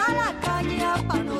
Está la caña para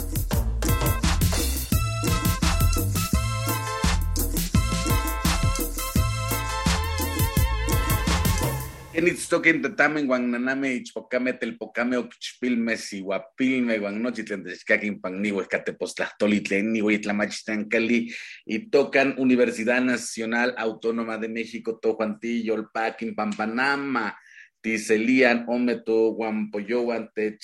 Enitztoquen tatamen guananame ichpocame telpocame oquichpilme sihuapilme guannochitlen techcaquin pannihues catepostlahtolitlen nihuitlamachistancali y tocan Universidad Nacional Autónoma de México Tojuantillo, Olpaquin, Pampanama, Tiselian, Ometo, Guampoyohuantech,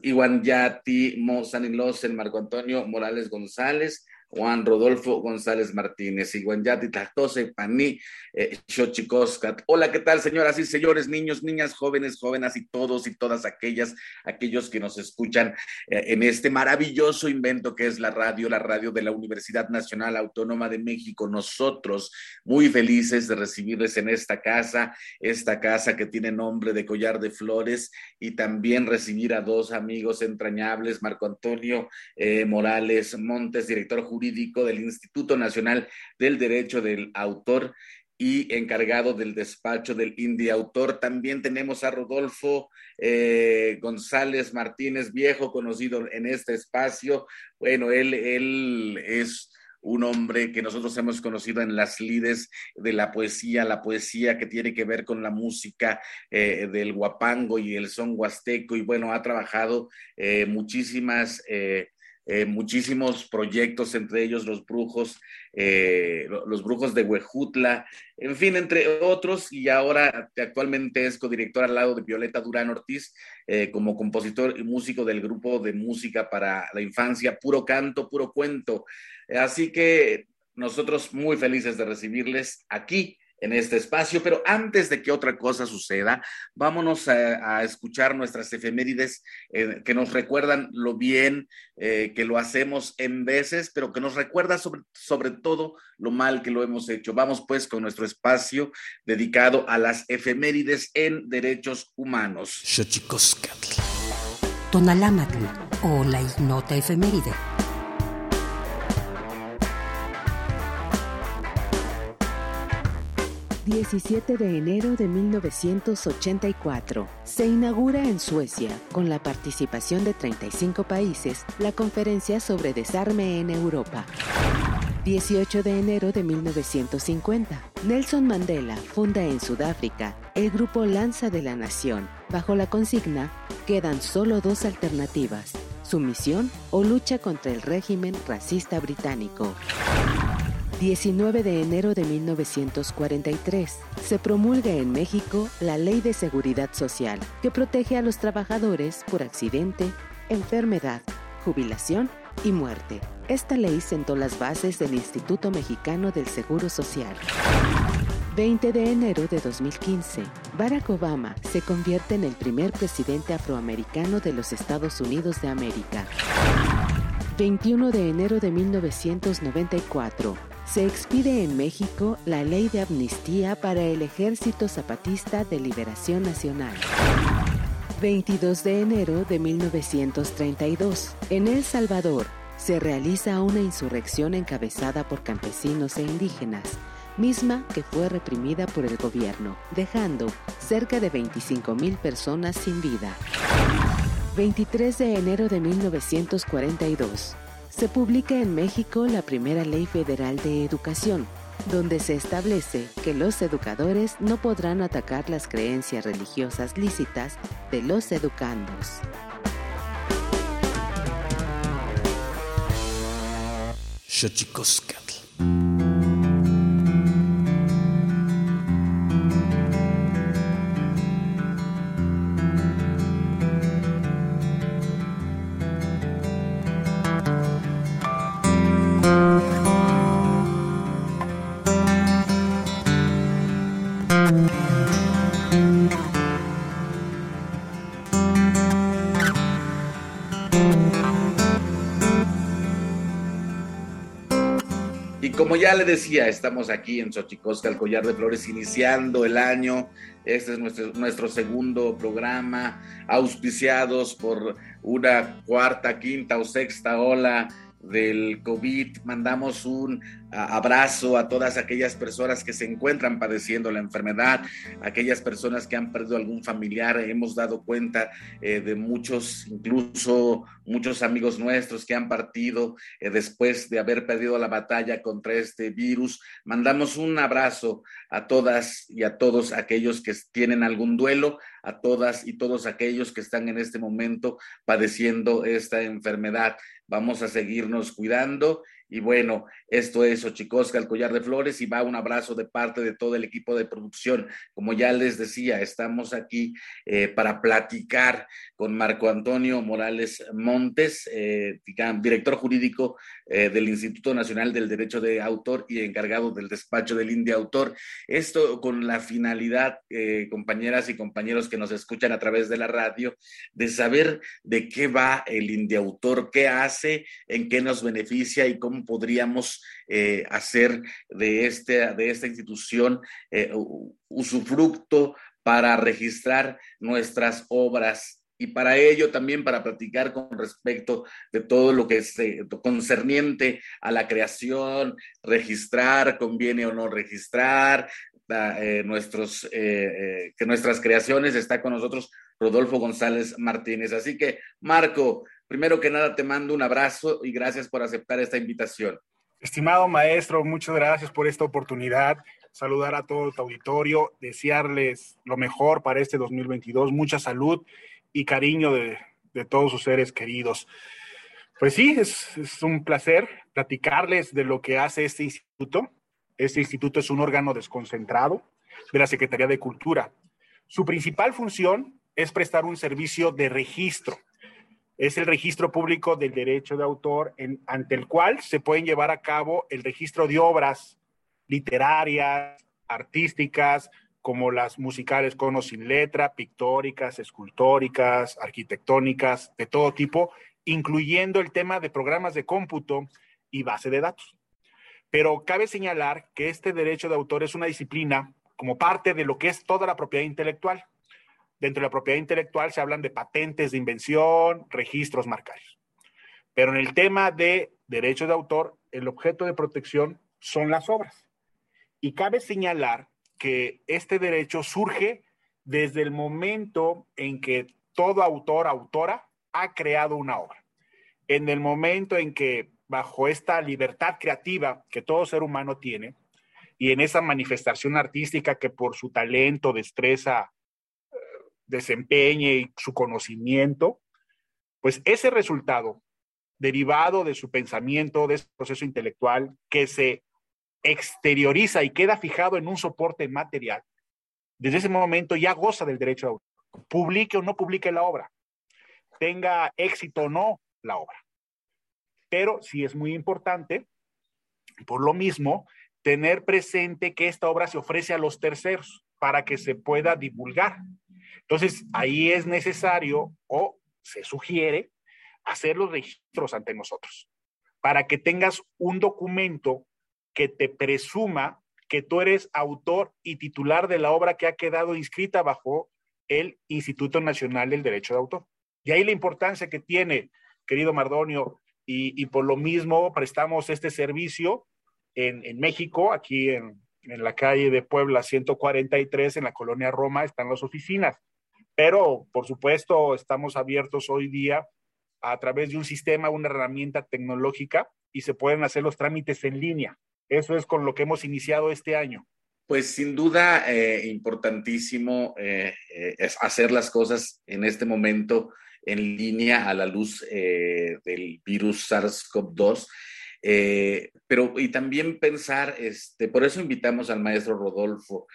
Iwan Yati, Mozanilosen, Marco Antonio Morales González, Juan Rodolfo González Martínez, Iguanyati Tlahtose, Paní, eh. Hola, ¿qué tal, señoras y señores, niños, niñas, jóvenes, jóvenes y todos y todas aquellas, aquellos que nos escuchan eh, en este maravilloso invento que es la radio, la radio de la Universidad Nacional Autónoma de México. Nosotros muy felices de recibirles en esta casa, esta casa que tiene nombre de Collar de Flores y también recibir a dos amigos entrañables, Marco Antonio eh, Morales Montes, director jurídico del Instituto Nacional del Derecho del Autor y encargado del despacho del Indie Autor. También tenemos a Rodolfo eh, González Martínez, viejo conocido en este espacio. Bueno, él, él es un hombre que nosotros hemos conocido en las lides de la poesía, la poesía que tiene que ver con la música eh, del guapango y el son huasteco, y bueno, ha trabajado eh, muchísimas eh, muchísimos proyectos, entre ellos los brujos, eh, los brujos de Huejutla, en fin, entre otros, y ahora actualmente es codirector al lado de Violeta Durán Ortiz, eh, como compositor y músico del grupo de música para la infancia, puro canto, puro cuento. Así que nosotros muy felices de recibirles aquí en este espacio, pero antes de que otra cosa suceda, vámonos a, a escuchar nuestras efemérides eh, que nos recuerdan lo bien eh, que lo hacemos en veces, pero que nos recuerda sobre, sobre todo lo mal que lo hemos hecho. Vamos pues con nuestro espacio dedicado a las efemérides en derechos humanos. Tonalámatl o la ignota efeméride. 17 de enero de 1984. Se inaugura en Suecia, con la participación de 35 países, la conferencia sobre desarme en Europa. 18 de enero de 1950. Nelson Mandela funda en Sudáfrica el grupo Lanza de la Nación, bajo la consigna Quedan solo dos alternativas, sumisión o lucha contra el régimen racista británico. 19 de enero de 1943, se promulga en México la Ley de Seguridad Social, que protege a los trabajadores por accidente, enfermedad, jubilación y muerte. Esta ley sentó las bases del Instituto Mexicano del Seguro Social. 20 de enero de 2015, Barack Obama se convierte en el primer presidente afroamericano de los Estados Unidos de América. 21 de enero de 1994, se expide en México la ley de amnistía para el Ejército Zapatista de Liberación Nacional. 22 de enero de 1932. En El Salvador se realiza una insurrección encabezada por campesinos e indígenas, misma que fue reprimida por el gobierno, dejando cerca de 25.000 personas sin vida. 23 de enero de 1942 se publica en México la primera ley federal de educación, donde se establece que los educadores no podrán atacar las creencias religiosas lícitas de los educandos. Como ya le decía, estamos aquí en Xochicosca, el Collar de Flores, iniciando el año. Este es nuestro, segundo programa, auspiciados por una cuarta, quinta o sexta ola del COVID. Mandamos un abrazo a todas aquellas personas que se encuentran padeciendo la enfermedad, aquellas personas que han perdido algún familiar. Hemos dado cuenta eh, de muchos, incluso muchos amigos nuestros que han partido eh, después de haber perdido la batalla contra este virus. Mandamos un abrazo a todas y a todos aquellos que tienen algún duelo, a todas y todos aquellos que están en este momento padeciendo esta enfermedad. Vamos a seguirnos cuidando Y bueno, esto es Ochicosca, el collar de flores, y va un abrazo de parte de todo el equipo de producción. Como ya les decía, estamos aquí eh, para platicar con Marco Antonio Morales Montes, eh, director jurídico eh, del Instituto Nacional del Derecho de Autor y encargado del despacho del India Autor. Esto con la finalidad, compañeras y compañeros que nos escuchan a través de la radio, de saber de qué va el India Autor, qué hace, en qué nos beneficia y cómo podríamos eh, hacer de, este, de esta institución eh, usufructo para registrar nuestras obras y para ello también para platicar con respecto de todo lo que es concerniente a la creación, registrar, conviene o no registrar, eh, nuestros, eh, que nuestras creaciones, está con nosotros Rodolfo González Martínez. Así que, Marco, primero que nada te mando un abrazo y gracias por aceptar esta invitación. Estimado maestro, muchas gracias por esta oportunidad. Saludar a todo tu auditorio, desearles lo mejor para este 2022, mucha salud y cariño de, de todos sus seres queridos. Pues sí, es, es, un placer platicarles de lo que hace este instituto. Este instituto es un órgano desconcentrado de la Secretaría de Cultura. Su principal función es prestar un servicio de registro. Es el registro público del derecho de autor ante el cual se pueden llevar a cabo el registro de obras literarias, artísticas, como las musicales con o sin letra, pictóricas, escultóricas, arquitectónicas, de todo tipo, incluyendo el tema de programas de cómputo y base de datos. Pero cabe señalar que este derecho de autor es una disciplina como parte de lo que es toda la propiedad intelectual. Dentro de la propiedad intelectual se hablan de patentes de invención, registros marcarios. Pero en el tema de derecho de autor, el objeto de protección son las obras. Y cabe señalar que este derecho surge desde el momento en que todo autor, autora, ha creado una obra. En el momento en que, bajo esta libertad creativa que todo ser humano tiene, y en esa manifestación artística que por su talento, destreza, desempeñe y su conocimiento, pues ese resultado derivado de su pensamiento, de ese proceso intelectual que se exterioriza y queda fijado en un soporte material, desde ese momento ya goza del derecho de autor. Publique o no publique la obra, tenga éxito o no la obra. Pero sí es muy importante, por lo mismo, tener presente que esta obra se ofrece a los terceros para que se pueda divulgar. Entonces, ahí es necesario o se sugiere hacer los registros ante nosotros para que tengas un documento que te presuma que tú eres autor y titular de la obra que ha quedado inscrita bajo el Instituto Nacional del Derecho de Autor. Y ahí la importancia que tiene, querido Mardonio, y, por lo mismo prestamos este servicio en, en México, aquí en, en, la calle de Puebla 143, en la colonia Roma, están las oficinas. Pero, por supuesto, estamos abiertos hoy día a través de un sistema, una herramienta tecnológica y se pueden hacer los trámites en línea. Eso es con lo que hemos iniciado este año. Pues sin duda, eh, importantísimo eh, eh, es hacer las cosas en este momento en línea a la luz eh, del virus SARS-CoV-2. Pero y también pensar, este, por eso invitamos al maestro Rodolfo.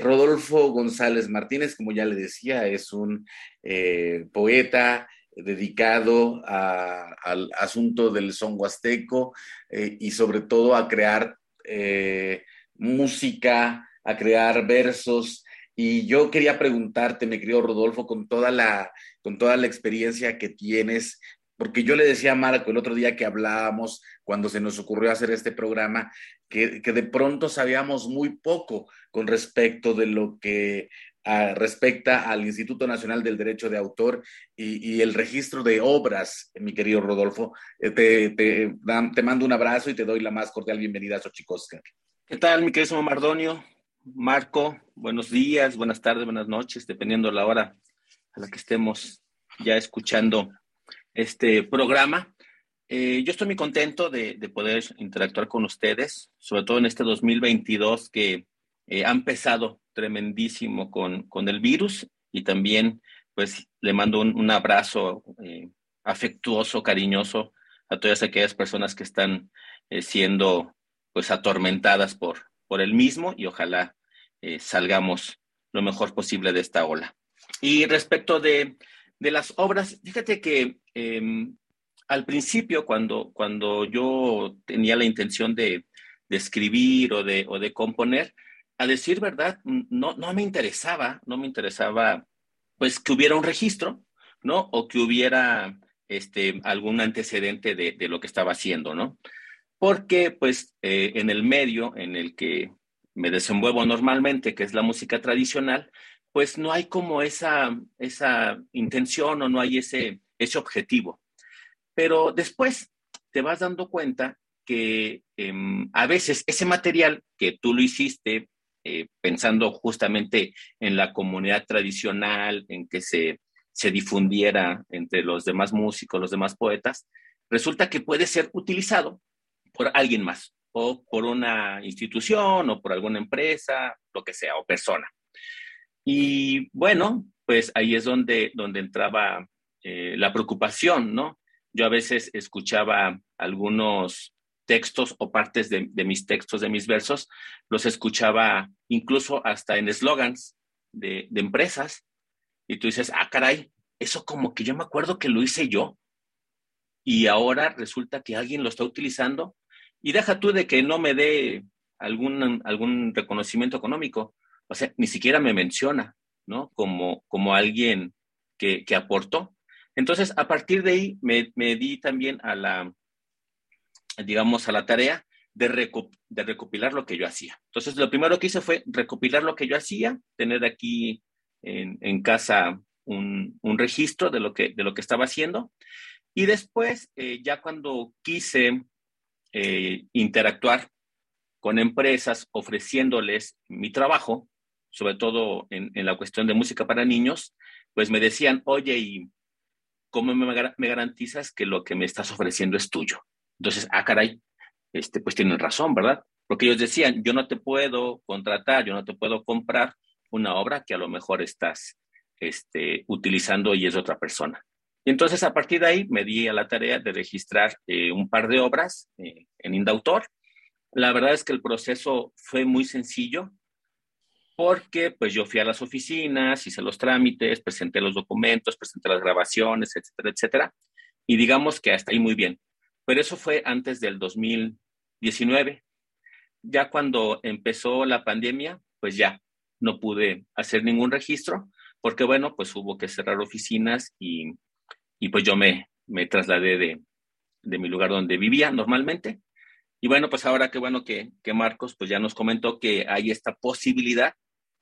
Rodolfo González Martínez, como ya le decía, es un poeta, dedicado al asunto del son huasteco eh, y sobre todo a crear eh, música, a crear versos. Y yo quería preguntarte, mi querido Rodolfo, con toda la, con toda la experiencia que tienes, porque yo le decía a Marco el otro día que hablábamos, cuando se nos ocurrió hacer este programa, que, de pronto sabíamos muy poco con respecto de lo que respecta al Instituto Nacional del Derecho de Autor y, el registro de obras, mi querido Rodolfo. Eh, te, te, te, mando un abrazo y te doy la más cordial bienvenida a Xochicosca. ¿Qué tal, mi querido Mardonio? Marco, buenos días, buenas tardes, buenas noches, dependiendo de la hora a la que estemos ya escuchando este programa. Eh, yo estoy muy contento de, de, poder interactuar con ustedes, sobre todo en este 2022 que eh, ha empezado tremendísimo con, con, el virus y también pues le mando un, abrazo eh, afectuoso, cariñoso a todas aquellas personas que están eh, siendo pues atormentadas por, por el mismo y ojalá salgamos lo mejor posible de esta ola. Y respecto de, de las obras, fíjate que em, al principio, cuando, cuando yo tenía la intención de, de escribir o de, o de componer, a decir verdad, no, no me interesaba, no me interesaba pues que hubiera un registro, ¿no? O que hubiera este, algún antecedente de, lo que estaba haciendo, ¿no? Porque pues eh, en el medio en el que me desenvuelvo normalmente, que es la música tradicional, pues no hay como esa, esa intención o no hay ese, ese objetivo. Pero después te vas dando cuenta que eh, a veces ese material que tú lo hiciste eh, pensando justamente en la comunidad tradicional, en que se, se difundiera entre los demás músicos, los demás poetas, resulta que puede ser utilizado por alguien más, o por una institución, o por alguna empresa, lo que sea, o persona. Y bueno, pues ahí es donde, donde entraba eh, la preocupación, ¿no? Yo a veces escuchaba algunos textos o partes de, de, mis textos, de mis versos, los escuchaba incluso hasta en eslogans de, de, empresas. Y tú dices, ah, caray, eso como que yo me acuerdo que lo hice yo. Y ahora resulta que alguien lo está utilizando. Y deja tú de que no me dé algún, algún reconocimiento económico. O sea, ni siquiera me menciona, ¿no? Como, como alguien que, que aportó. Entonces, a partir de ahí, me, di también a la, digamos, a la tarea de, reco de, recopilar lo que yo hacía. Entonces, lo primero que hice fue recopilar lo que yo hacía, tener aquí en, casa un, un, registro de lo, que, de lo que estaba haciendo. Y después, eh, ya cuando quise eh, interactuar con empresas ofreciéndoles mi trabajo, sobre todo en, en, la cuestión de música para niños, pues me decían, oye, ¿y cómo me, garantizas que lo que me estás ofreciendo es tuyo? Entonces, ah, caray, este, pues tienen razón, ¿verdad? Porque ellos decían, yo no te puedo contratar, yo no te puedo comprar una obra que a lo mejor estás este, utilizando y es otra persona. Y entonces a partir de ahí me di a la tarea de registrar eh, un par de obras eh, en Indautor. La verdad es que el proceso fue muy sencillo porque pues yo fui a las oficinas, hice los trámites, presenté los documentos, presenté las grabaciones, etcétera, etcétera. Y digamos que hasta ahí muy bien. Pero eso fue antes del 2019. Ya cuando empezó la pandemia, pues ya no pude hacer ningún registro, porque bueno, pues hubo que cerrar oficinas y, y pues yo me, me trasladé de, de, mi lugar donde vivía normalmente. Y bueno, pues ahora qué bueno que, que, Marcos pues ya nos comentó que hay esta posibilidad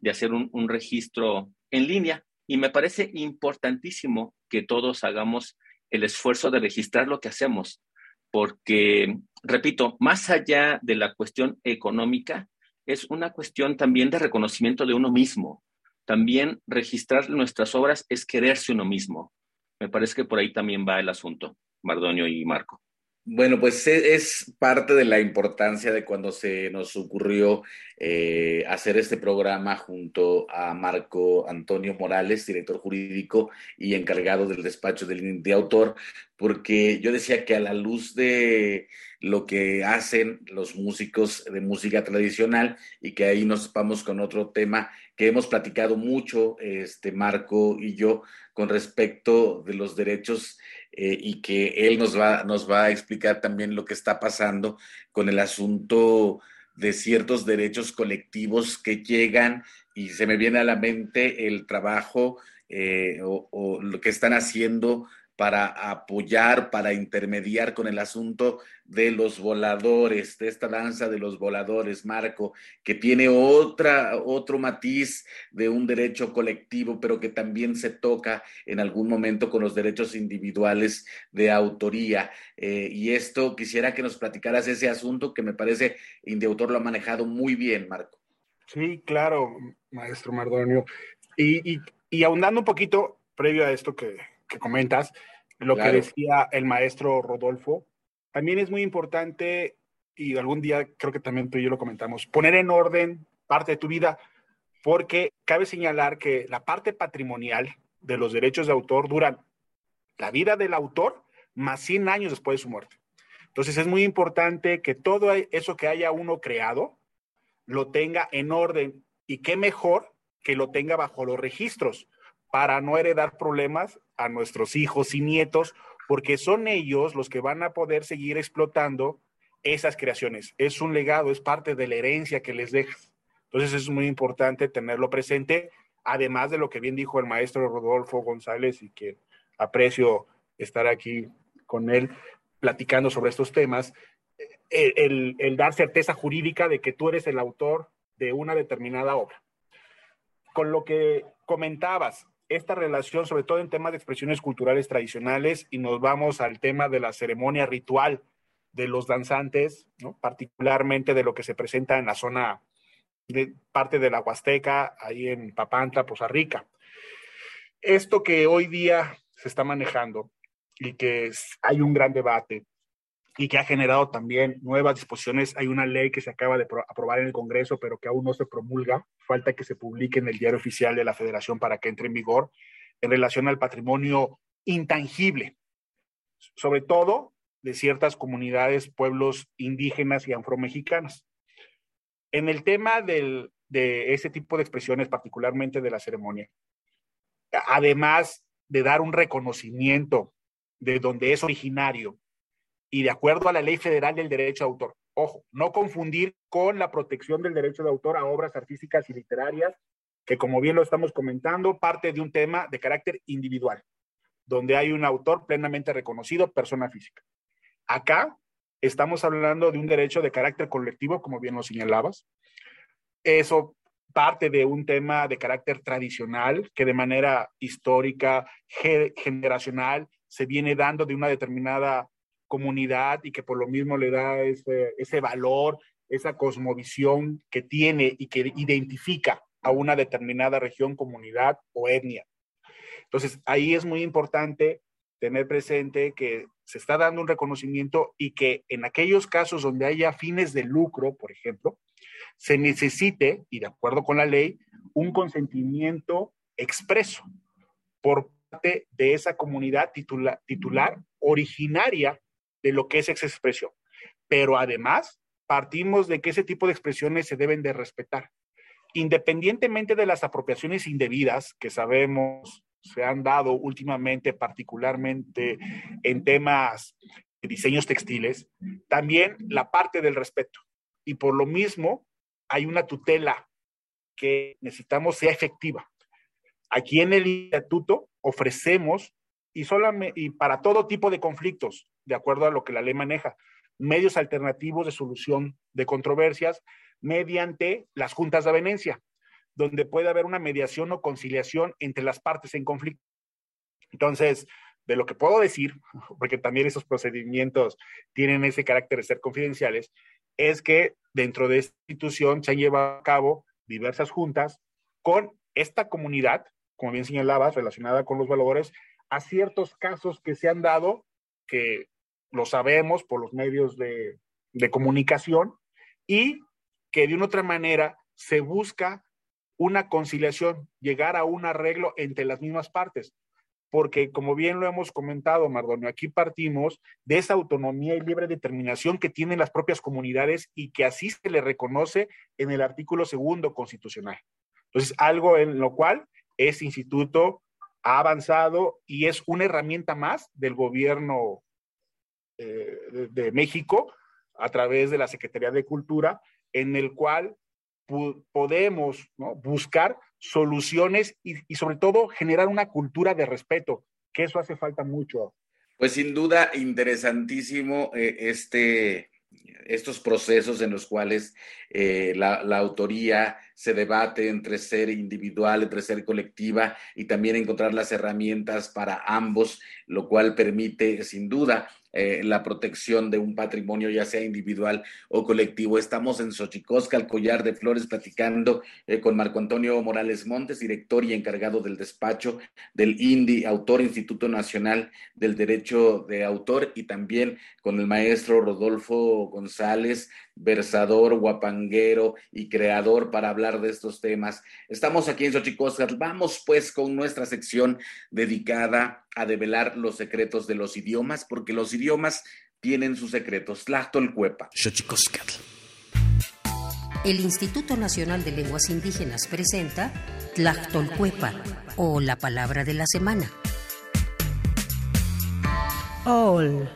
de hacer un, un registro en línea. Y me parece importantísimo que todos hagamos el esfuerzo de registrar lo que hacemos, porque, repito, más allá de la cuestión económica, es una cuestión también de reconocimiento de uno mismo. También registrar nuestras obras es quererse uno mismo. Me parece que por ahí también va el asunto, Mardonio y Marco. Bueno, pues e, es parte de la importancia de cuando se nos ocurrió eh, hacer este programa junto a Marco Antonio Morales, director jurídico y encargado del despacho del, de autor, porque yo decía que a la luz de lo que hacen los músicos de música tradicional y que ahí nos vamos con otro tema que hemos platicado mucho, este Marco y yo, con respecto de los derechos eh, y que él nos va, nos va a explicar también lo que está pasando con el asunto de ciertos derechos colectivos que llegan y se me viene a la mente el trabajo eh, o, o, lo que están haciendo para apoyar, para intermediar con el asunto de los voladores, de esta danza de los voladores, Marco, que tiene otra, otro matiz de un derecho colectivo, pero que también se toca en algún momento con los derechos individuales de autoría. Eh, y esto quisiera que nos platicaras ese asunto que me parece Indeutor lo ha manejado muy bien, Marco. Sí, claro, maestro Mardonio. Y, ahondando un poquito, previo a esto que comentas, lo claro. que decía el maestro Rodolfo, también es muy importante, y algún día creo que también tú y yo lo comentamos, poner en orden parte de tu vida, porque cabe señalar que la parte patrimonial de los derechos de autor duran la vida del autor más 100 años después de su muerte. Entonces es muy importante que todo eso que haya uno creado lo tenga en orden y qué mejor que lo tenga bajo los registros para no heredar problemas a nuestros hijos y nietos, porque son ellos los que van a poder seguir explotando esas creaciones. Es un legado, es parte de la herencia que les dejas. Entonces es muy importante tenerlo presente, además de lo que bien dijo el maestro Rodolfo González y que aprecio estar aquí con él platicando sobre estos temas, el, el, el dar certeza jurídica de que tú eres el autor de una determinada obra. Con lo que comentabas, esta relación, sobre todo en temas de expresiones culturales tradicionales, y nos vamos al tema de la ceremonia ritual de los danzantes, ¿no? particularmente de lo que se presenta en la zona de parte de la Huasteca, ahí en Papantla, Poza Rica. Esto que hoy día se está manejando y que hay un gran debate y que ha generado también nuevas disposiciones. Hay una ley que se acaba de aprobar en el Congreso, pero que aún no se promulga. Falta que se publique en el diario oficial de la Federación para que entre en vigor en relación al patrimonio intangible, sobre todo de ciertas comunidades, pueblos indígenas y afromexicanas. En el tema del, de ese tipo de expresiones, particularmente de la ceremonia, además de dar un reconocimiento de donde es originario y de acuerdo a la ley federal del derecho de autor. Ojo, no confundir con la protección del derecho de autor a obras artísticas y literarias, que como bien lo estamos comentando, parte de un tema de carácter individual, donde hay un autor plenamente reconocido, persona física. Acá estamos hablando de un derecho de carácter colectivo, como bien lo señalabas. Eso parte de un tema de carácter tradicional que de manera histórica, generacional, se viene dando de una determinada comunidad y que por lo mismo le da ese, ese valor, esa cosmovisión que tiene y que identifica a una determinada región, comunidad o etnia. Entonces, ahí es muy importante tener presente que se está dando un reconocimiento y que en aquellos casos donde haya fines de lucro, por ejemplo, se necesite, y de acuerdo con la ley, un consentimiento expreso por parte de esa comunidad titular, titular originaria de lo que es esa expresión. Pero además, partimos de que ese tipo de expresiones se deben de respetar. Independientemente de las apropiaciones indebidas que sabemos se han dado últimamente, particularmente en temas de diseños textiles, también la parte del respeto. Y por lo mismo, hay una tutela que necesitamos sea efectiva. Aquí en el instituto ofrecemos, y, para todo tipo de conflictos, de acuerdo a lo que la ley maneja, medios alternativos de solución de controversias mediante las juntas de avenencia donde puede haber una mediación o conciliación entre las partes en conflicto. Entonces, de lo que puedo decir, porque también esos procedimientos tienen ese carácter de ser confidenciales, es que dentro de esta institución se han llevado a cabo diversas juntas con esta comunidad, como bien señalabas, relacionada con los valores, a ciertos casos que se han dado, que lo sabemos por los medios de, comunicación, y que de una otra manera se busca una conciliación, llegar a un arreglo entre las mismas partes. Porque como bien lo hemos comentado, Mardonio, aquí partimos de esa autonomía y libre determinación que tienen las propias comunidades y que así se le reconoce en el artículo segundo constitucional. Entonces, algo en lo cual ese instituto ha avanzado y es una herramienta más del gobierno eh, de, México a través de la Secretaría de Cultura, en el cual podemos buscar soluciones y, y, sobre todo generar una cultura de respeto, que eso hace falta mucho. Pues sin duda, interesantísimo eh, este, estos procesos en los cuales eh, la, la, autoría se debate entre ser individual, entre ser colectiva y también encontrar las herramientas para ambos, lo cual permite sin duda eh, la protección de un patrimonio, ya sea individual o colectivo. Estamos en Xochicosca, el collar de flores, platicando eh, con Marco Antonio Morales Montes, director y encargado del despacho del INDI, autor Instituto Nacional del Derecho de Autor, y también con el maestro Rodolfo González, versador, guapanguero y creador para hablar de estos temas. Estamos aquí en Xochicosca. Vamos pues con nuestra sección dedicada a develar los secretos de los idiomas, porque los idiomas tienen sus secretos. Tlachtolcuepa. Xochicoscatl. El Instituto Nacional de Lenguas Indígenas presenta Tlactolcuepa o la palabra de la semana. Ol.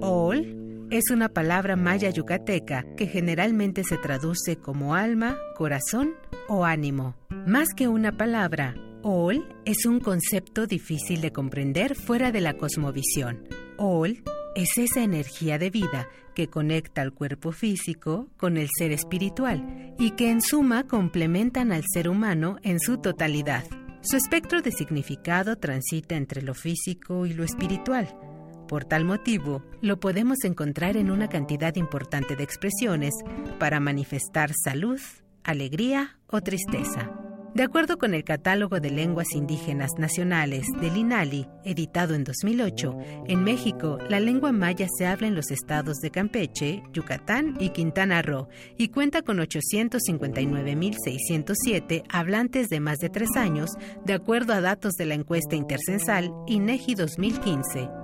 Ol es una palabra maya yucateca que generalmente se traduce como alma, corazón o ánimo. Más que una palabra, Ol es un concepto difícil de comprender fuera de la cosmovisión. Ol es esa energía de vida que conecta al cuerpo físico con el ser espiritual y que en suma complementan al ser humano en su totalidad. Su espectro de significado transita entre lo físico y lo espiritual. Por tal motivo, lo podemos encontrar en una cantidad importante de expresiones para manifestar salud, alegría o tristeza. De acuerdo con el Catálogo de Lenguas Indígenas Nacionales del INALI, editado en 2008, en México la lengua maya se habla en los estados de Campeche, Yucatán y Quintana Roo y cuenta con 859.607 hablantes de más de tres años, de acuerdo a datos de la encuesta intercensal INEGI 2015.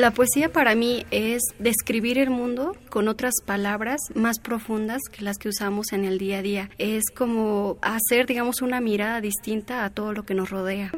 La poesía para mí es describir el mundo con otras palabras más profundas que las que usamos en el día a día. Es como hacer, digamos, una mirada distinta a todo lo que nos rodea.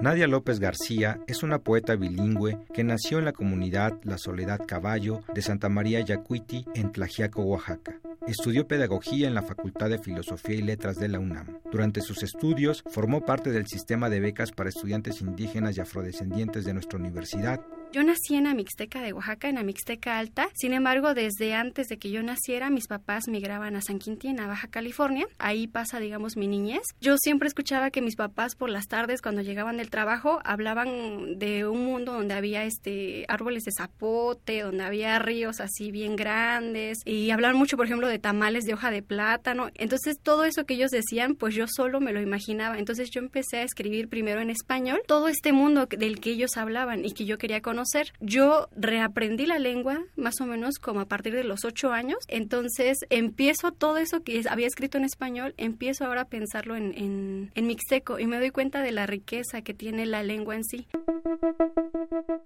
Nadia López García es una poeta bilingüe que nació en la comunidad La Soledad Caballo de Santa María Yacuiti en Tlajiaco, Oaxaca. Estudió pedagogía en la Facultad de Filosofía y Letras de la UNAM. Durante sus estudios formó parte del sistema de becas para estudiantes indígenas y afrodescendientes de nuestra universidad. Yo nací en Amixteca de Oaxaca, en Amixteca Alta. Sin embargo, desde antes de que yo naciera, mis papás migraban a San Quintín, a Baja California. Ahí pasa, digamos, mi niñez. Yo siempre escuchaba que mis papás por las tardes, cuando llegaban del trabajo, hablaban de un mundo donde había este árboles de zapote, donde había ríos así bien grandes y hablaban mucho, por ejemplo, de tamales de hoja de plátano. Entonces, todo eso que ellos decían, pues yo solo me lo imaginaba. Entonces, yo empecé a escribir primero en español todo este mundo del que ellos hablaban y que yo quería conocer. Yo reaprendí la lengua más o menos como a partir de los ocho años. Entonces empiezo todo eso que había escrito en español, empiezo ahora a pensarlo en, en, en mixteco y me doy cuenta de la riqueza que tiene la lengua en sí.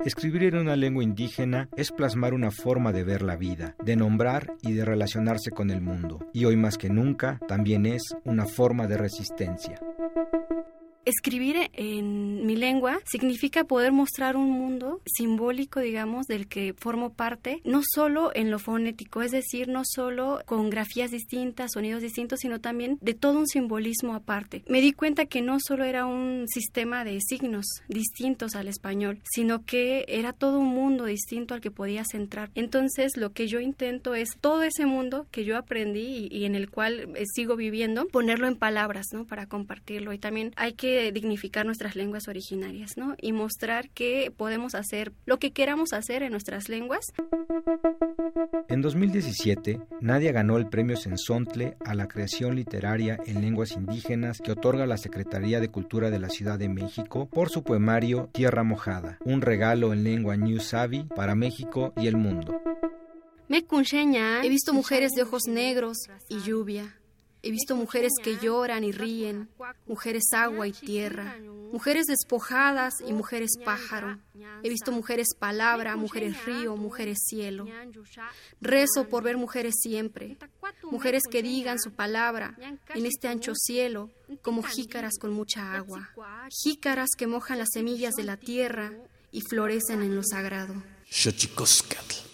Escribir en una lengua indígena es plasmar una forma de ver la vida, de nombrar y de relacionarse con el mundo. Y hoy más que nunca también es una forma de resistencia. Escribir en mi lengua significa poder mostrar un mundo simbólico, digamos, del que formo parte, no solo en lo fonético, es decir, no solo con grafías distintas, sonidos distintos, sino también de todo un simbolismo aparte. Me di cuenta que no solo era un sistema de signos distintos al español, sino que era todo un mundo distinto al que podías entrar. Entonces, lo que yo intento es todo ese mundo que yo aprendí y, en el cual eh, sigo viviendo, ponerlo en palabras, ¿no? Para compartirlo. Y también hay que dignificar nuestras lenguas originarias, ¿no? Y mostrar que podemos hacer lo que queramos hacer en nuestras lenguas. En 2017, Nadia ganó el premio Sensontle a la creación literaria en lenguas indígenas que otorga la Secretaría de Cultura de la Ciudad de México por su poemario Tierra Mojada, un regalo en lengua New Savvy para México y el mundo. Me He visto mujeres de ojos negros y lluvia. He visto mujeres que lloran y ríen, mujeres agua y tierra, mujeres despojadas y mujeres pájaro. He visto mujeres palabra, mujeres río, mujeres cielo. Rezo por ver mujeres siempre, mujeres que digan su palabra en este ancho cielo, como jícaras con mucha agua, jícaras que mojan las semillas de la tierra y florecen en lo sagrado. preguntar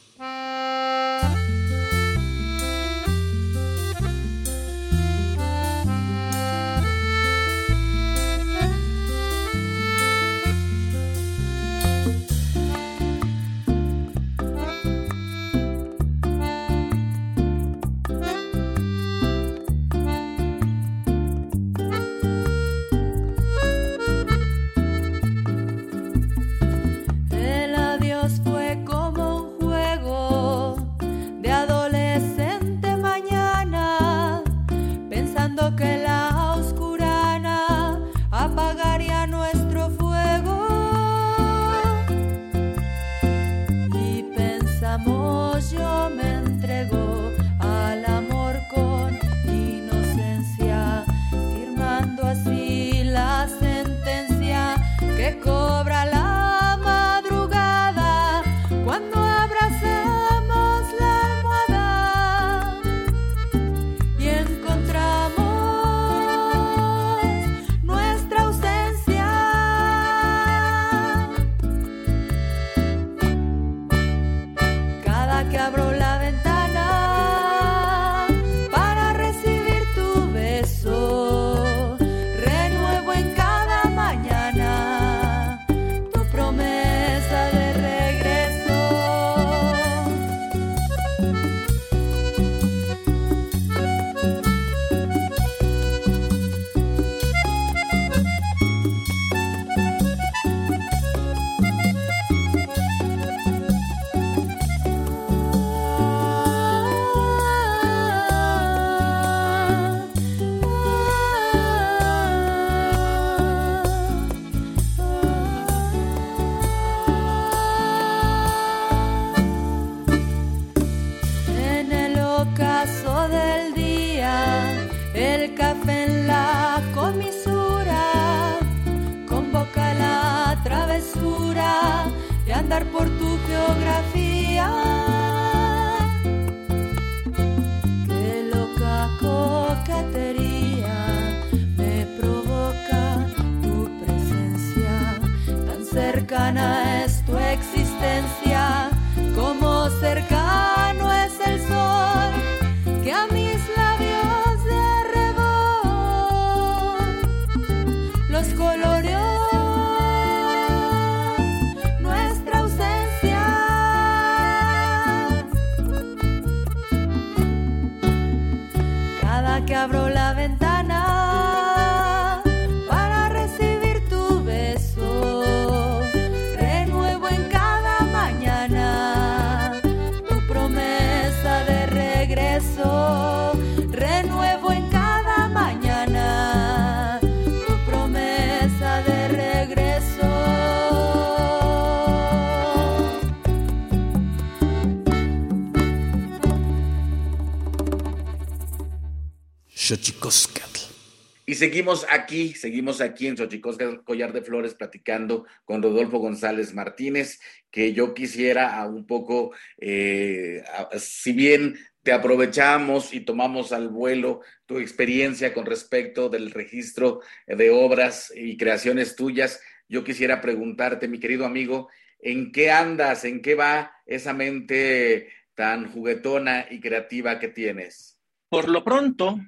Y seguimos aquí, seguimos aquí en Xochicosca Collar de Flores platicando con Rodolfo González Martínez, que yo quisiera a un poco, eh, si bien te aprovechamos y tomamos al vuelo tu experiencia con respecto del registro de obras y creaciones tuyas, yo quisiera preguntarte, mi querido amigo, ¿en qué andas? ¿En qué va esa mente tan juguetona y creativa que tienes? Por lo pronto,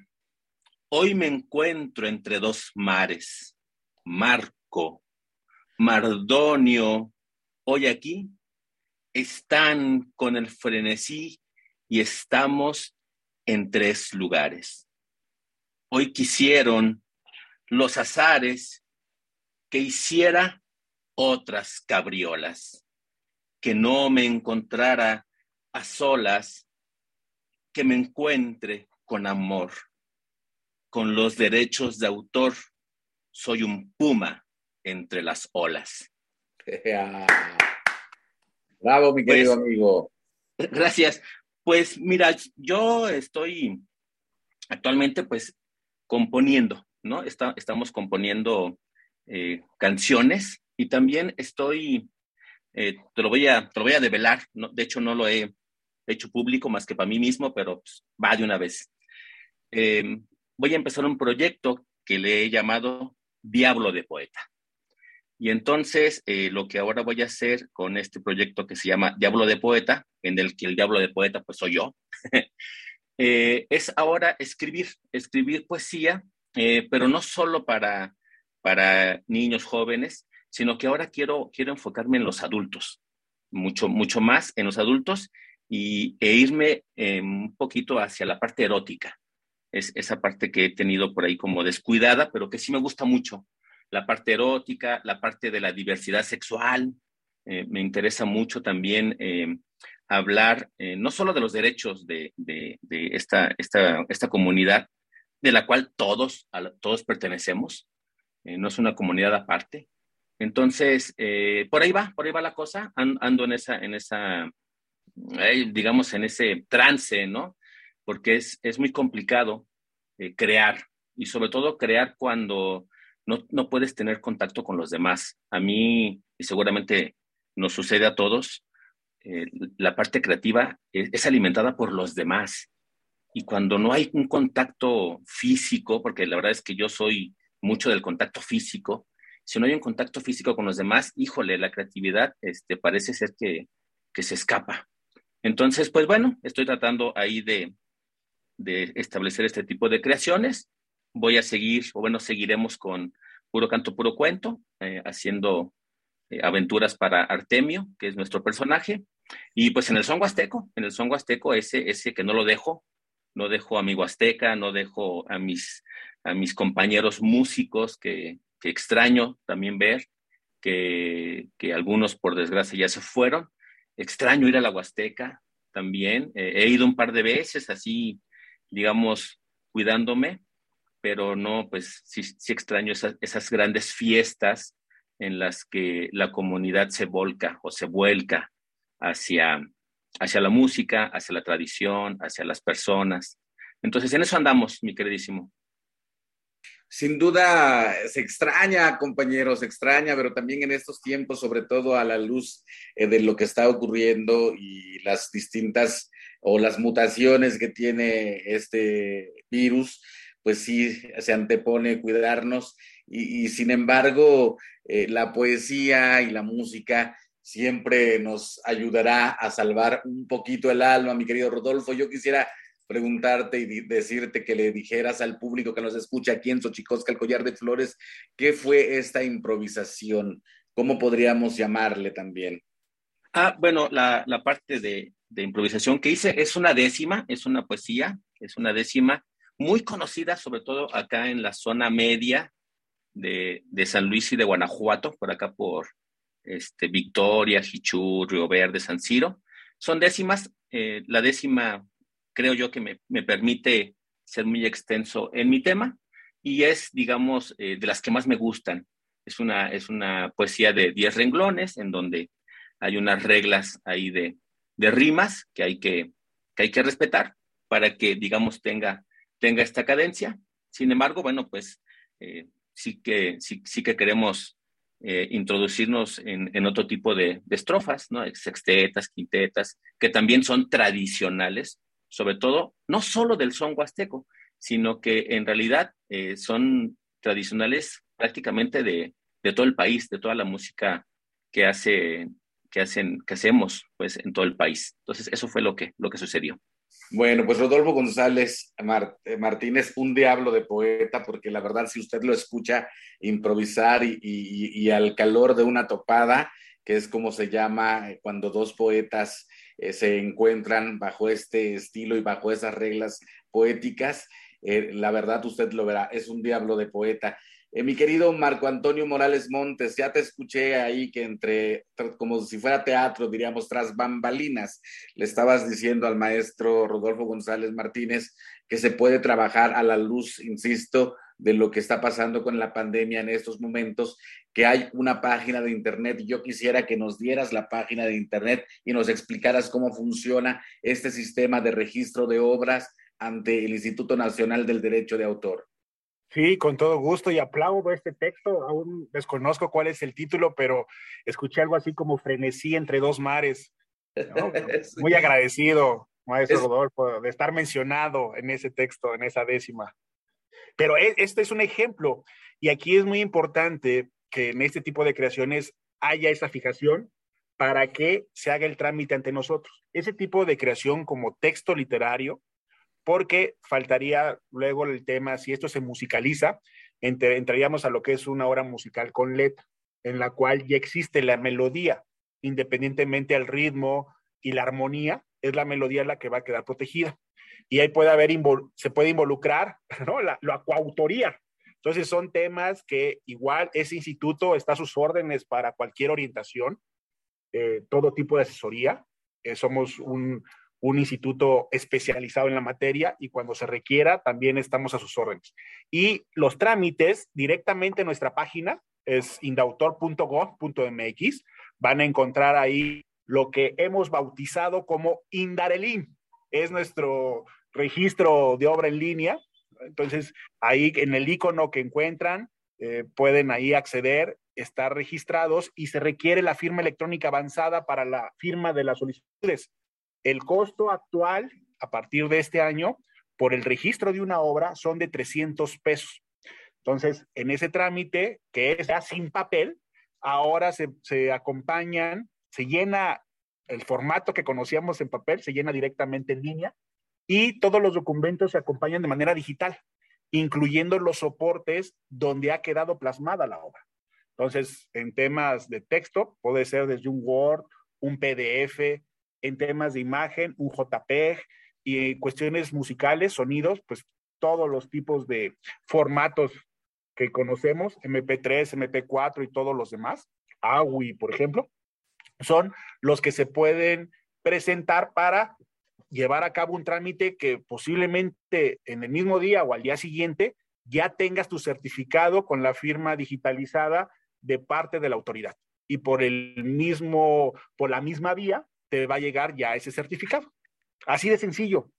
hoy me encuentro entre dos mares. Marco, Mardonio, hoy aquí están con el frenesí y estamos en tres lugares. Hoy quisieron los azares que hiciera otras cabriolas, que no me encontrara a solas, que me encuentre con amor, con los derechos de autor. Soy un puma entre las olas. Bravo, mi querido Pues, amigo. Gracias. Pues mira, yo estoy actualmente pues componiendo, ¿no? Está- estamos componiendo eh, canciones y también estoy, eh, te, lo voy a, te lo voy a develar, ¿no? de hecho no lo he hecho público más que para mí mismo, pero pues, va de una vez. Eh, voy a empezar un proyecto que le he llamado Diablo de Poeta. Y entonces, eh, lo que ahora voy a hacer con este proyecto que se llama Diablo de Poeta, en el que el Diablo de Poeta, pues soy yo, eh, es ahora escribir, escribir poesía, eh, pero no solo para, para niños jóvenes, sino que ahora quiero, quiero enfocarme en los adultos, mucho, mucho más en los adultos y, e irme eh, un poquito hacia la parte erótica. Es esa parte que he tenido por ahí como descuidada, pero que sí me gusta mucho la parte erótica, la parte de la diversidad sexual. Eh, me interesa mucho también eh, hablar eh, no solo de los derechos de, de, de esta, esta, esta, comunidad, de la cual todos, todos pertenecemos, no es una comunidad aparte. Entonces, por ahí va, por ahí va la cosa, ando en esa, en esa digamos, en ese trance, ¿no? Porque es, es muy complicado eh, crear y sobre todo crear cuando no, no, puedes tener contacto con los demás. A mí, y seguramente nos sucede a todos, eh, la parte creativa es, es, alimentada por los demás. Y cuando no hay un contacto físico, porque la verdad es que yo soy mucho del contacto físico, si no hay un contacto físico con los demás, híjole, la creatividad este, parece ser que, que se escapa. Entonces, pues bueno, estoy tratando ahí de, de establecer este tipo de creaciones voy a seguir, o bueno, seguiremos con Puro Canto, Puro Cuento, eh, haciendo eh, aventuras para Artemio, que es nuestro personaje. Y pues en el son huasteco, en el son huasteco, ese, ese que no lo dejo, no dejo a mi huasteca, no dejo a mis, a mis compañeros músicos que, extraño también ver, que, que, algunos por desgracia ya se fueron. Extraño ir a la huasteca también. Eh, he ido un par de veces así, digamos, cuidándome, pero no, pues sí, extraño esas, esas, grandes fiestas en las que la comunidad se volca o se vuelca hacia, hacia la música, hacia la tradición, hacia las personas. Entonces, en eso andamos, mi queridísimo. Sin duda se extraña, compañeros, se extraña, pero también en estos tiempos, sobre todo a la luz eh, de lo que está ocurriendo y las distintas o las mutaciones que tiene este virus, pues sí se antepone cuidarnos y, sin embargo eh, la poesía y la música siempre nos ayudará a salvar un poquito el alma, mi querido Rodolfo. Yo quisiera preguntarte y decirte que le dijeras al público que nos escucha aquí en Xochicosca, el collar de flores, ¿qué fue esta improvisación? ¿Cómo podríamos llamarle también? Ah, bueno, la, la parte de, de, improvisación que hice es una décima, es una poesía, es una décima muy conocida, sobre todo acá en la zona media de, de San Luis y de Guanajuato, por acá por este, Victoria, Jichú, Río Verde, San Ciro. Son décimas, eh, la décima creo yo que me, me, permite ser muy extenso en mi tema y es, digamos, eh, de las que más me gustan. Es una, es una poesía de 10 renglones en donde hay unas reglas ahí de, de rimas que hay que, que hay que respetar para que, digamos, tenga, tenga esta cadencia. Sin embargo, bueno, pues eh, sí, que, sí, sí que queremos eh, introducirnos en, en, otro tipo de, de, estrofas, ¿no? Sextetas, quintetas, que también son tradicionales sobre todo, no solo del son huasteco, sino que en realidad eh, son tradicionales prácticamente de, de, todo el país, de toda la música que hace, que hacen, que hacemos, pues, en todo el país. Entonces, eso fue lo que, lo que sucedió. Bueno, pues Rodolfo González eh, Martínez, un diablo de poeta, porque la verdad, si usted lo escucha improvisar y, y, al calor de una topada, que es como se llama eh, cuando dos poetas eh, se encuentran bajo este estilo y bajo esas reglas poéticas. Eh, la verdad, usted lo verá, es un diablo de poeta. Eh, mi querido Marco Antonio Morales Montes, ya te escuché ahí que entre, como si fuera teatro, diríamos, tras bambalinas, le estabas diciendo al maestro Rodolfo González Martínez que se puede trabajar a la luz, insisto, de lo que está pasando con la pandemia en estos momentos, que hay una página de Internet. Yo quisiera que nos dieras la página de Internet y nos explicaras cómo funciona este sistema de registro de obras ante el Instituto Nacional del Derecho de Autor. Sí, con todo gusto y aplaudo este texto. Aún desconozco cuál es el título, pero escuché algo así como frenesí entre dos mares. ¿no? Muy agradecido, maestro es... Rodolfo, de estar mencionado en ese texto, en esa décima. Pero este es un ejemplo y aquí es muy importante que en este tipo de creaciones haya esa fijación para que se haga el trámite ante nosotros. Ese tipo de creación como texto literario, porque faltaría luego el tema, si esto se musicaliza, entraríamos a lo que es una obra musical con letra, en la cual ya existe la melodía, independientemente al ritmo y la armonía, es la melodía la que va a quedar protegida y ahí puede haber, se puede involucrar. La, la coautoría. Entonces son temas que igual ese instituto está a sus órdenes para cualquier orientación, eh, todo tipo de asesoría. Eh, somos un, un instituto especializado en la materia y cuando se requiera también estamos a sus órdenes. Y los trámites directamente en nuestra página es indautor.gov.mx. Van a encontrar ahí lo que hemos bautizado como Indarelín. Es nuestro registro de obra en línea. Entonces, ahí en el icono que encuentran, eh, pueden ahí acceder, estar registrados y se requiere la firma electrónica avanzada para la firma de las solicitudes. El costo actual, a partir de este año, por el registro de una obra son de 300 pesos. Entonces, en ese trámite, que es ya sin papel, ahora se, se acompañan, se llena el formato que conocíamos en papel, se llena directamente en línea y todos los documentos se acompañan de manera digital, incluyendo los soportes donde ha quedado plasmada la obra. Entonces, en temas de texto, puede ser desde un Word, un PDF, en temas de imagen, un JPEG, y en cuestiones musicales, sonidos, pues todos los tipos de formatos que conocemos, MP3, MP4 y todos los demás, AWI, por ejemplo, son los que se pueden presentar para llevar a cabo un trámite que posiblemente en el mismo día o al día siguiente ya tengas tu certificado con la firma digitalizada de parte de la autoridad. Y por el mismo, por la misma vía, te va a llegar ya ese certificado. Así de sencillo.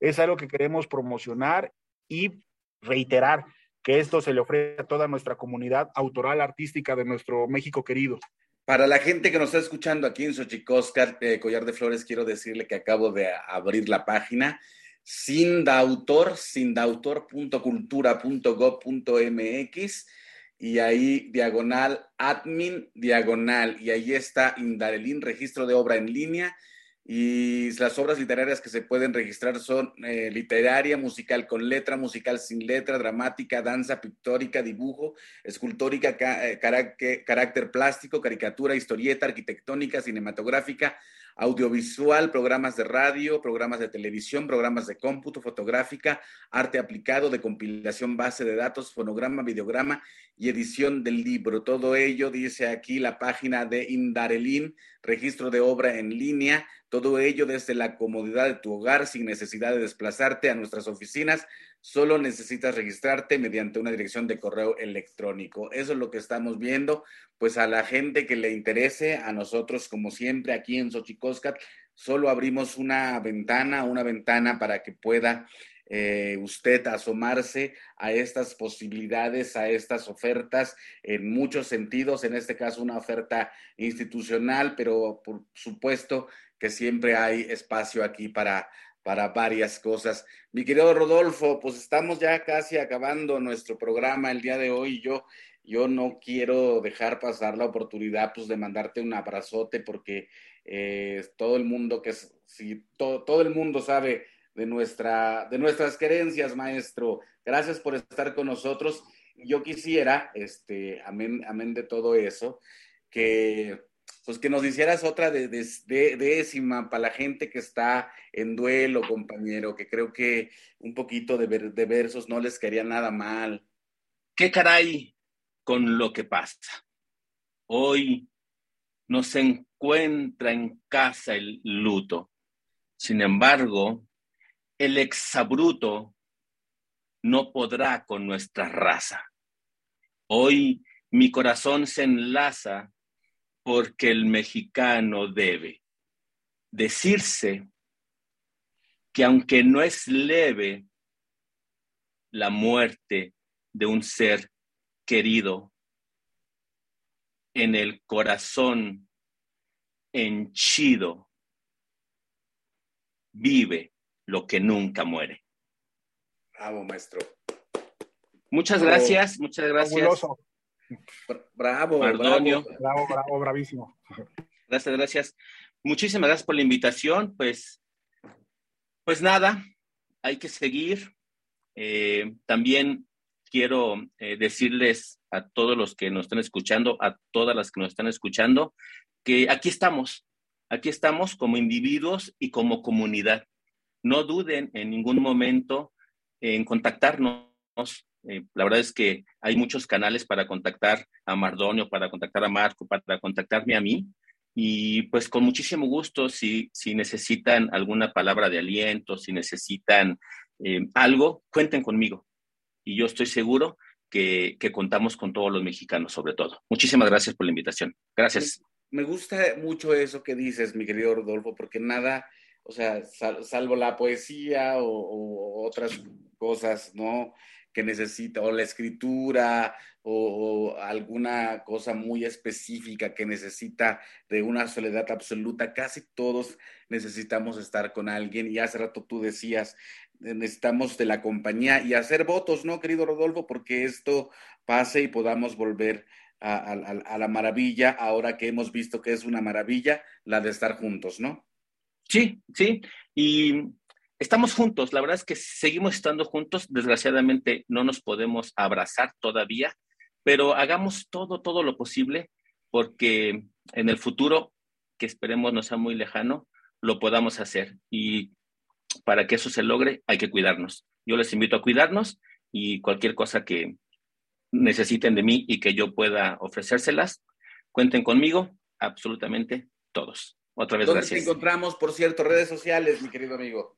Es algo que queremos promocionar y reiterar que esto se le ofrece a toda nuestra comunidad autoral artística de nuestro México querido. Para la gente que nos está escuchando aquí en Xochicóscar, eh, Collar de Flores, quiero decirle que acabo de abrir la página sindautor, sindautor.cultura.gov.mx y ahí diagonal admin diagonal y ahí está Indarelín, registro de obra en línea y las obras literarias que se pueden registrar son eh, literaria, musical con letra, musical sin letra, dramática, danza, pictórica, dibujo, escultórica, ca eh, carácter, carácter plástico, caricatura, historieta, arquitectónica, cinematográfica, audiovisual, programas de radio, programas de televisión, programas de cómputo, fotográfica, arte aplicado, de compilación, base de datos, fonograma, videograma y edición del libro. Todo ello dice aquí la página de Indarelín, registro de obra en línea, todo ello desde la comodidad de tu hogar sin necesidad de desplazarte a nuestras oficinas. Solo necesitas registrarte mediante una dirección de correo electrónico. Eso es lo que estamos viendo. Pues a la gente que le interese, a nosotros como siempre aquí en Xochicóscat, solo abrimos una ventana, una ventana para que pueda eh, usted asomarse a estas posibilidades, a estas ofertas en muchos sentidos, en este caso una oferta institucional, pero por supuesto que siempre hay espacio aquí para, para varias cosas. Mi querido Rodolfo, pues estamos ya casi acabando nuestro programa el día de hoy. Yo, yo no quiero dejar pasar la oportunidad pues, de mandarte un abrazote porque eh, todo el mundo que si todo, el mundo sabe de, nuestra, de nuestras querencias, maestro. Gracias por estar con nosotros. Yo quisiera, este, amén, amén de todo eso, que pues que nos hicieras otra de, de, décima para la gente que está en duelo, compañero, que creo que un poquito de, de versos no les quería nada mal. ¿Qué caray con lo que pasa? Hoy no se encuentra en casa el luto. Sin embargo, el exabruto no podrá con nuestra raza. Hoy mi corazón se enlaza porque el mexicano debe decirse que aunque no es leve la muerte de un ser querido, en el corazón henchido vive lo que nunca muere. Bravo, maestro. Muchas gracias, muchas gracias. Fabuloso. Bravo, Mardonio. bravo. Bravo, bravo, bravísimo. Gracias, gracias. Muchísimas gracias por la invitación. Pues, pues nada, hay que seguir. Eh, también quiero eh, decirles a todos los que nos están escuchando, a todas las que nos están escuchando, que aquí estamos, aquí estamos como individuos y como comunidad. No duden en ningún momento en contactarnos. Eh, la verdad es que hay muchos canales para contactar a Mardonio, para contactar a Marco, para contactarme a mí. Y pues con muchísimo gusto, si, si necesitan alguna palabra de aliento, si necesitan eh, algo, cuenten conmigo. Y yo estoy seguro que, que, contamos con todos los mexicanos, sobre todo. Muchísimas gracias por la invitación. Gracias. Me gusta mucho eso que dices, mi querido Rodolfo, porque nada, o sea, sal, salvo la poesía o, o, otras cosas, ¿no? Que necesita, o la escritura, o, alguna cosa muy específica que necesita de una soledad absoluta. Casi todos necesitamos estar con alguien. Y hace rato tú decías, necesitamos de la compañía y hacer votos, ¿no, querido Rodolfo? Porque esto pase y podamos volver a la maravilla, ahora que hemos visto que es una maravilla la de estar juntos, ¿no? Sí, sí. Y estamos juntos. La verdad es que seguimos estando juntos. Desgraciadamente no nos podemos abrazar todavía, pero hagamos todo, todo lo posible porque en el futuro, que esperemos no sea muy lejano, lo podamos hacer. Y para que eso se logre, hay que cuidarnos. Yo les invito a cuidarnos y cualquier cosa que necesiten de mí y que yo pueda ofrecérselas, cuenten conmigo, absolutamente todos. Otra vez, ¿Dónde gracias. te encontramos, por cierto, redes sociales, mi querido amigo?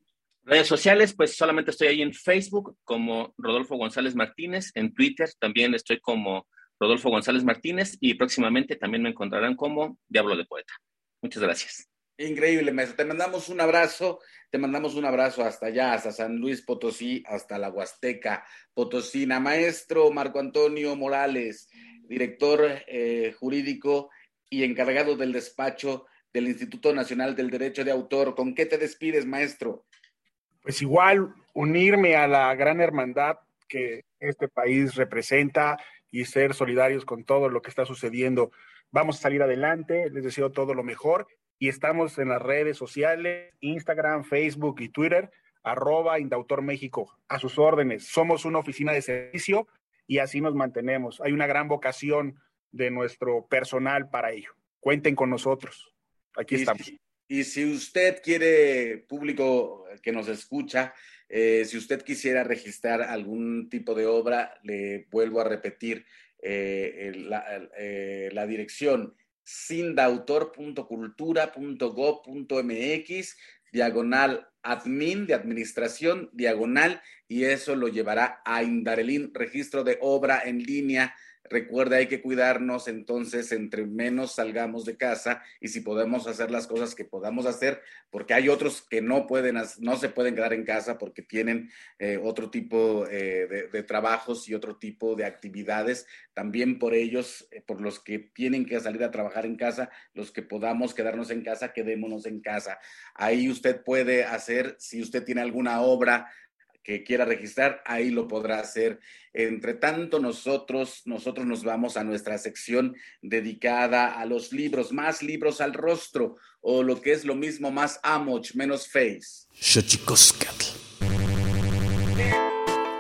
Redes sociales, pues solamente estoy ahí en Facebook como Rodolfo González Martínez, en Twitter también estoy como Rodolfo González Martínez y próximamente también me encontrarán como Diablo de Poeta. Muchas gracias. Increíble, maestro. Te mandamos un abrazo, te mandamos un abrazo hasta allá, hasta San Luis Potosí, hasta la Huasteca Potosina. Maestro Marco Antonio Morales, director eh, jurídico y encargado del despacho del Instituto Nacional del Derecho de Autor. ¿Con qué te despides, maestro? Pues igual, unirme a la gran hermandad que este país representa y ser solidarios con todo lo que está sucediendo. Vamos a salir adelante, les deseo todo lo mejor y estamos en las redes sociales, Instagram, Facebook y Twitter, arroba Indautor México, a sus órdenes. Somos una oficina de servicio y así nos mantenemos. Hay una gran vocación de nuestro personal para ello. Cuenten con nosotros. Aquí estamos. Y si usted quiere, público que nos escucha, eh, si usted quisiera registrar algún tipo de obra, le vuelvo a repetir eh, la, eh, la dirección sindautor.cultura.gov.mx, diagonal admin de administración, diagonal, y eso lo llevará a Indarelín, registro de obra en línea. Recuerda, hay que cuidarnos, entonces, entre menos salgamos de casa y si podemos hacer las cosas que podamos hacer, porque hay otros que no pueden, no se pueden quedar en casa porque tienen eh, otro tipo eh, de, de trabajos y otro tipo de actividades. También por ellos, eh, por los que tienen que salir a trabajar en casa, los que podamos quedarnos en casa, quedémonos en casa. Ahí usted puede hacer, si usted tiene alguna obra que quiera registrar, ahí lo podrá hacer. Entre tanto, nosotros, nosotros nos vamos a nuestra sección dedicada a los libros, más libros al rostro, o lo que es lo mismo, más amoch, menos face.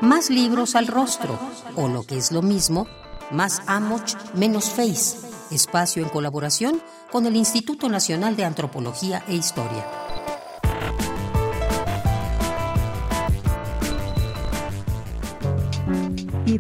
Más libros al rostro, o lo que es lo mismo, más Amoch, menos Face. Espacio en colaboración con el Instituto Nacional de Antropología e Historia.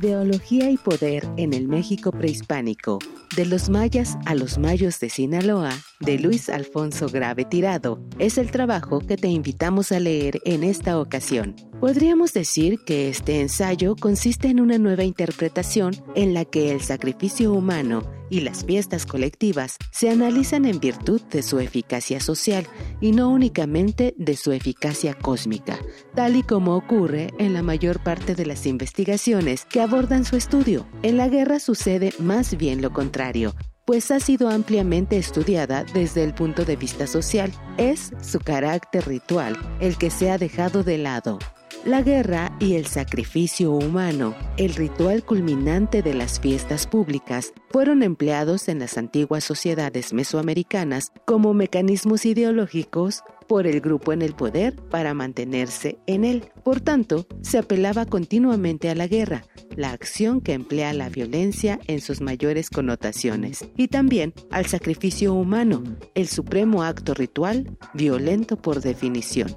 Ideología y poder en el México prehispánico. De los mayas a los mayos de Sinaloa, de Luis Alfonso Grave Tirado, es el trabajo que te invitamos a leer en esta ocasión. Podríamos decir que este ensayo consiste en una nueva interpretación en la que el sacrificio humano y las fiestas colectivas se analizan en virtud de su eficacia social y no únicamente de su eficacia cósmica, tal y como ocurre en la mayor parte de las investigaciones que abordan su estudio. En la guerra sucede más bien lo contrario, pues ha sido ampliamente estudiada desde el punto de vista social. Es su carácter ritual el que se ha dejado de lado. La guerra y el sacrificio humano, el ritual culminante de las fiestas públicas, fueron empleados en las antiguas sociedades mesoamericanas como mecanismos ideológicos por el grupo en el poder para mantenerse en él. Por tanto, se apelaba continuamente a la guerra, la acción que emplea la violencia en sus mayores connotaciones, y también al sacrificio humano, el supremo acto ritual, violento por definición.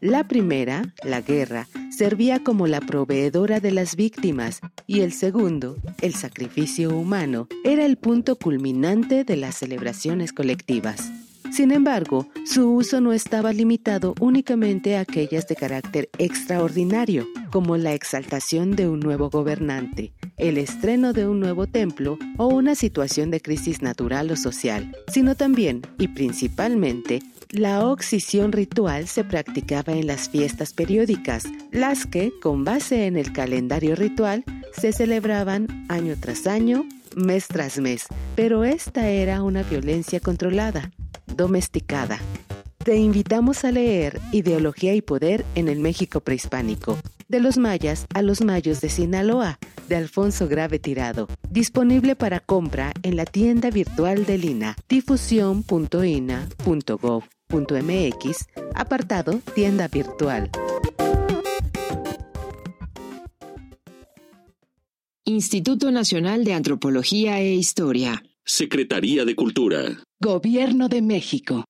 La primera, la guerra, servía como la proveedora de las víctimas y el segundo, el sacrificio humano, era el punto culminante de las celebraciones colectivas. Sin embargo, su uso no estaba limitado únicamente a aquellas de carácter extraordinario, como la exaltación de un nuevo gobernante, el estreno de un nuevo templo o una situación de crisis natural o social, sino también, y principalmente, la oxisión ritual se practicaba en las fiestas periódicas, las que, con base en el calendario ritual, se celebraban año tras año, mes tras mes, pero esta era una violencia controlada, domesticada. Te invitamos a leer Ideología y Poder en el México prehispánico, de los mayas a los mayos de Sinaloa, de Alfonso Grave Tirado, disponible para compra en la tienda virtual del INA, difusión.ina.gov.mx, apartado Tienda Virtual. Instituto Nacional de Antropología e Historia. Secretaría de Cultura. Gobierno de México.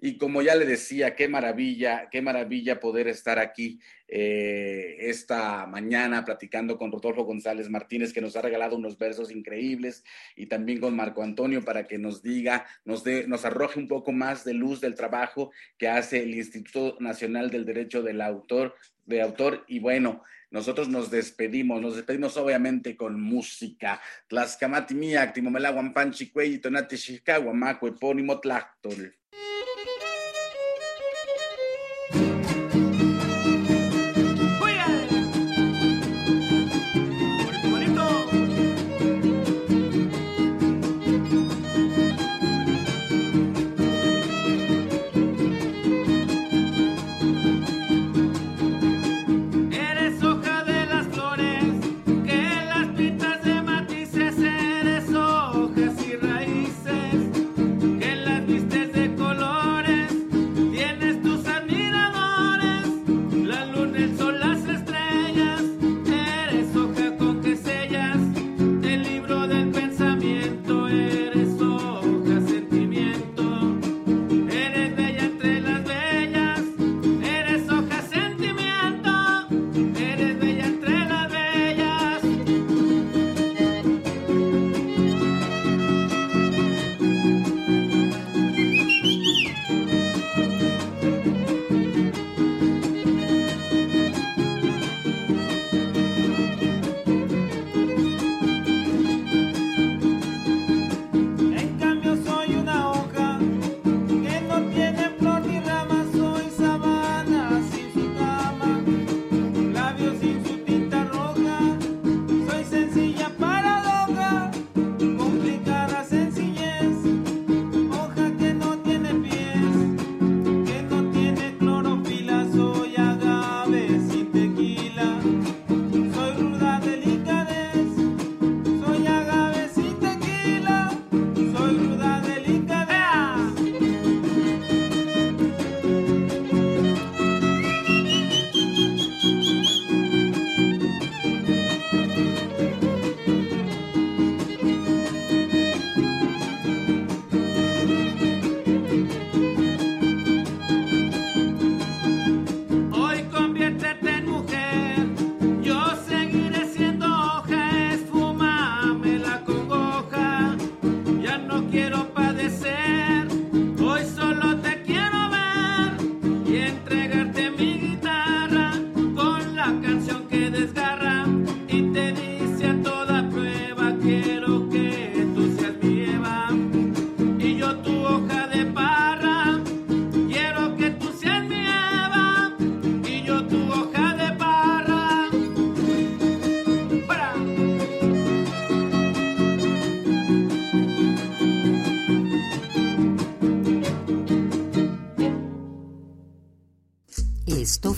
Y como ya le decía, qué maravilla, qué maravilla poder estar aquí eh, esta mañana platicando con Rodolfo González Martínez, que nos ha regalado unos versos increíbles, y también con Marco Antonio para que nos diga, nos, dé, nos arroje un poco más de luz del trabajo que hace el Instituto Nacional del Derecho del Autor, de Autor. Y bueno, nosotros nos despedimos, nos despedimos obviamente con música. Tlaxcamati miak, timomelaguan panchicuey, tonati xicagua, macue, pónimo tlactol.